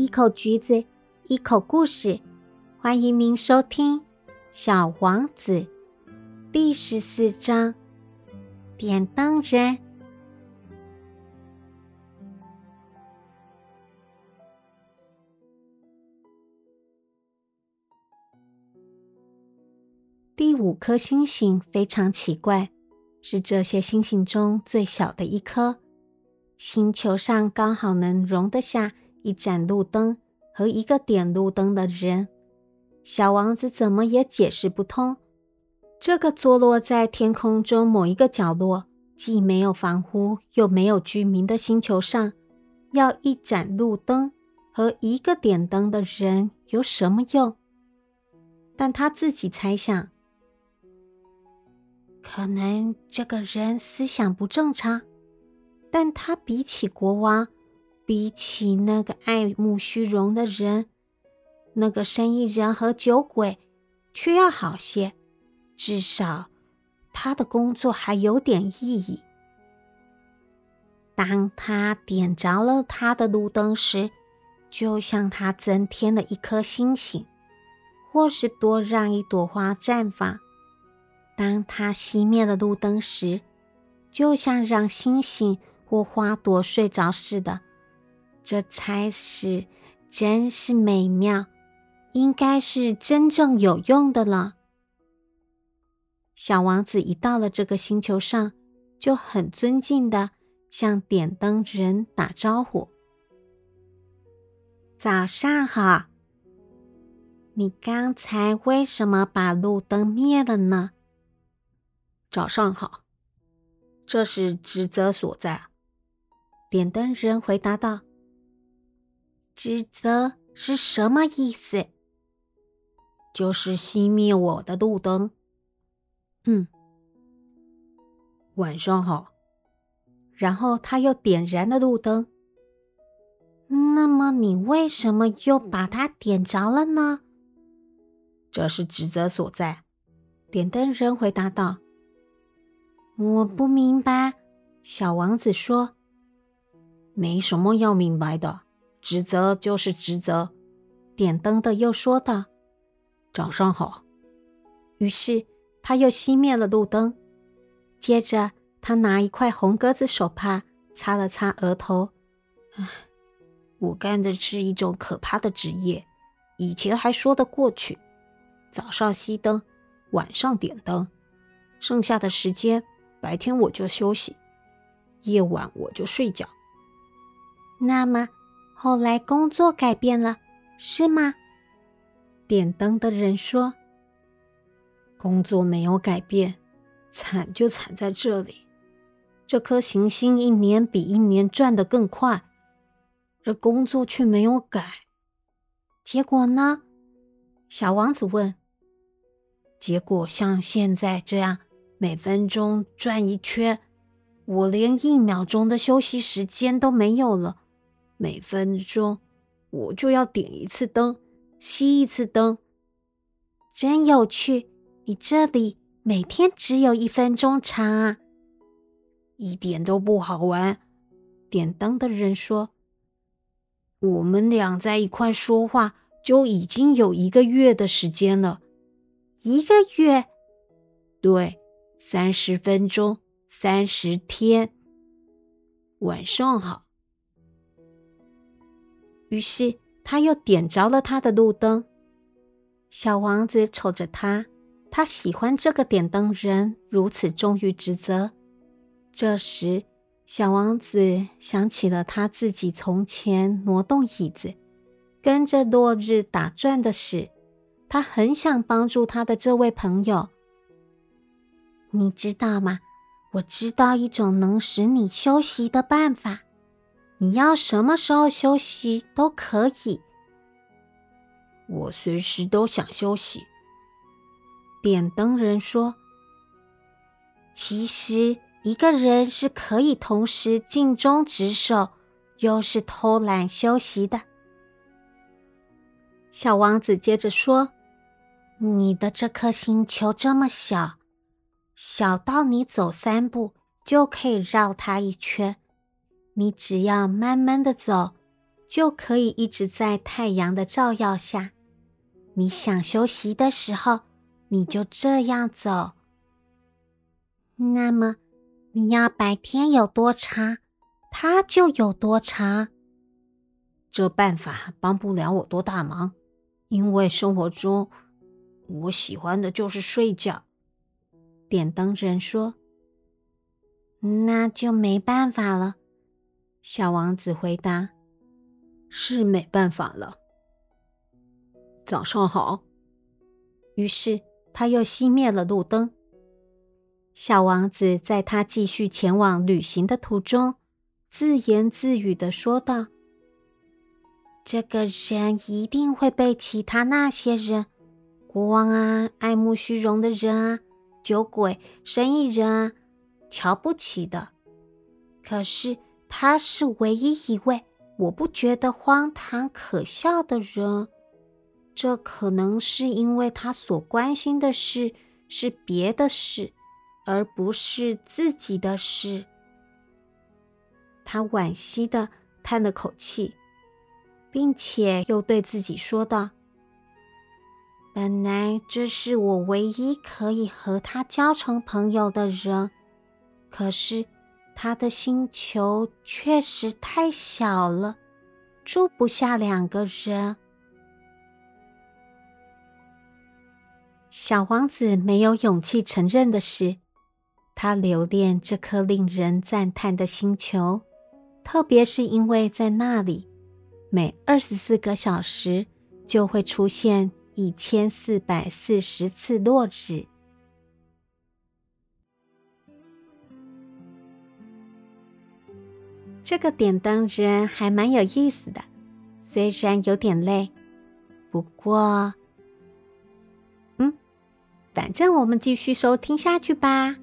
一口橘子，一口故事。欢迎您收听《小王子》第十四章《点灯人》第五颗星星非常奇怪，是这些星星中最小的一颗。星球上刚好能容得下一盏路灯和一个点路灯的人。小王子怎么也解释不通，这个坐落在天空中某一个角落、既没有房屋又没有居民的星球上，要一盏路灯和一个点灯的人有什么用？但他自己猜想，可能这个人思想不正常。但他比起国王，比起那个爱慕虚荣的人，那个生意人和酒鬼，却要好些。至少，他的工作还有点意义。当他点着了他的路灯时，就像他增添了一颗星星，或是多让一朵花绽放；当他熄灭了路灯时，就像让星星。或花朵睡着似的，这差事真是美妙，应该是真正有用的了。小王子一到了这个星球上，就很尊敬的向点灯人打招呼：“早上好，你刚才为什么把路灯灭了呢？”“早上好，这是职责所在。”点灯人回答道：“职责是什么意思？就是熄灭我的路灯。嗯，晚上好。”然后他又点燃了路灯。那么你为什么又把它点着了呢？这是职责所在。点灯人回答道：“我不明白。”小王子说。没什么要明白的，职责就是职责。点灯的又说道：“早上好。”于是他又熄灭了路灯。接着，他拿一块红格子手帕擦了擦额头。唉，我干的是一种可怕的职业。以前还说得过去，早上熄灯，晚上点灯，剩下的时间，白天我就休息，夜晚我就睡觉。那么，后来工作改变了，是吗？点灯的人说：“工作没有改变，惨就惨在这里。这颗行星一年比一年转得更快，而工作却没有改。结果呢？”小王子问。“结果像现在这样，每分钟转一圈，我连一秒钟的休息时间都没有了。”每分钟我就要点一次灯，熄一次灯，真有趣。你这里每天只有一分钟长啊，一点都不好玩。点灯的人说：“我们俩在一块说话就已经有一个月的时间了，一个月？对，三十分钟，三十天。晚上好。”于是他又点着了他的路灯。小王子瞅着他，他喜欢这个点灯人如此忠于职责。这时，小王子想起了他自己从前挪动椅子，跟着落日打转的事。他很想帮助他的这位朋友。你知道吗？我知道一种能使你休息的办法。你要什么时候休息都可以。我随时都想休息。点灯人说：“其实一个人是可以同时尽忠职守，又是偷懒休息的。”小王子接着说：“你的这颗星球这么小，小到你走三步就可以绕它一圈。”你只要慢慢的走，就可以一直在太阳的照耀下。你想休息的时候，你就这样走。那么，你要白天有多长，它就有多长。这办法帮不了我多大忙，因为生活中我喜欢的就是睡觉。点灯人说：“那就没办法了。”小王子回答：“是没办法了。”早上好。于是他又熄灭了路灯。小王子在他继续前往旅行的途中，自言自语的说道。这个人一定会被其他那些人，国王啊、爱慕虚荣的人啊、酒鬼、生意人啊瞧不起的。可是他是唯一一位我不觉得荒唐可笑的人。这可能是因为他所关心的事是别的事，而不是自己的事。他惋惜的叹了口气。并且又对自己说道：“本来这是我唯一可以和他交成朋友的人，可是他的星球确实太小了，住不下两个人。”小王子没有勇气承认的是，他留恋这颗令人赞叹的星球，特别是因为在那里。每二十四个小时就会出现一千四百四十次落日。这个点灯人还蛮有意思的，虽然有点累，不过，嗯，反正我们继续收听下去吧。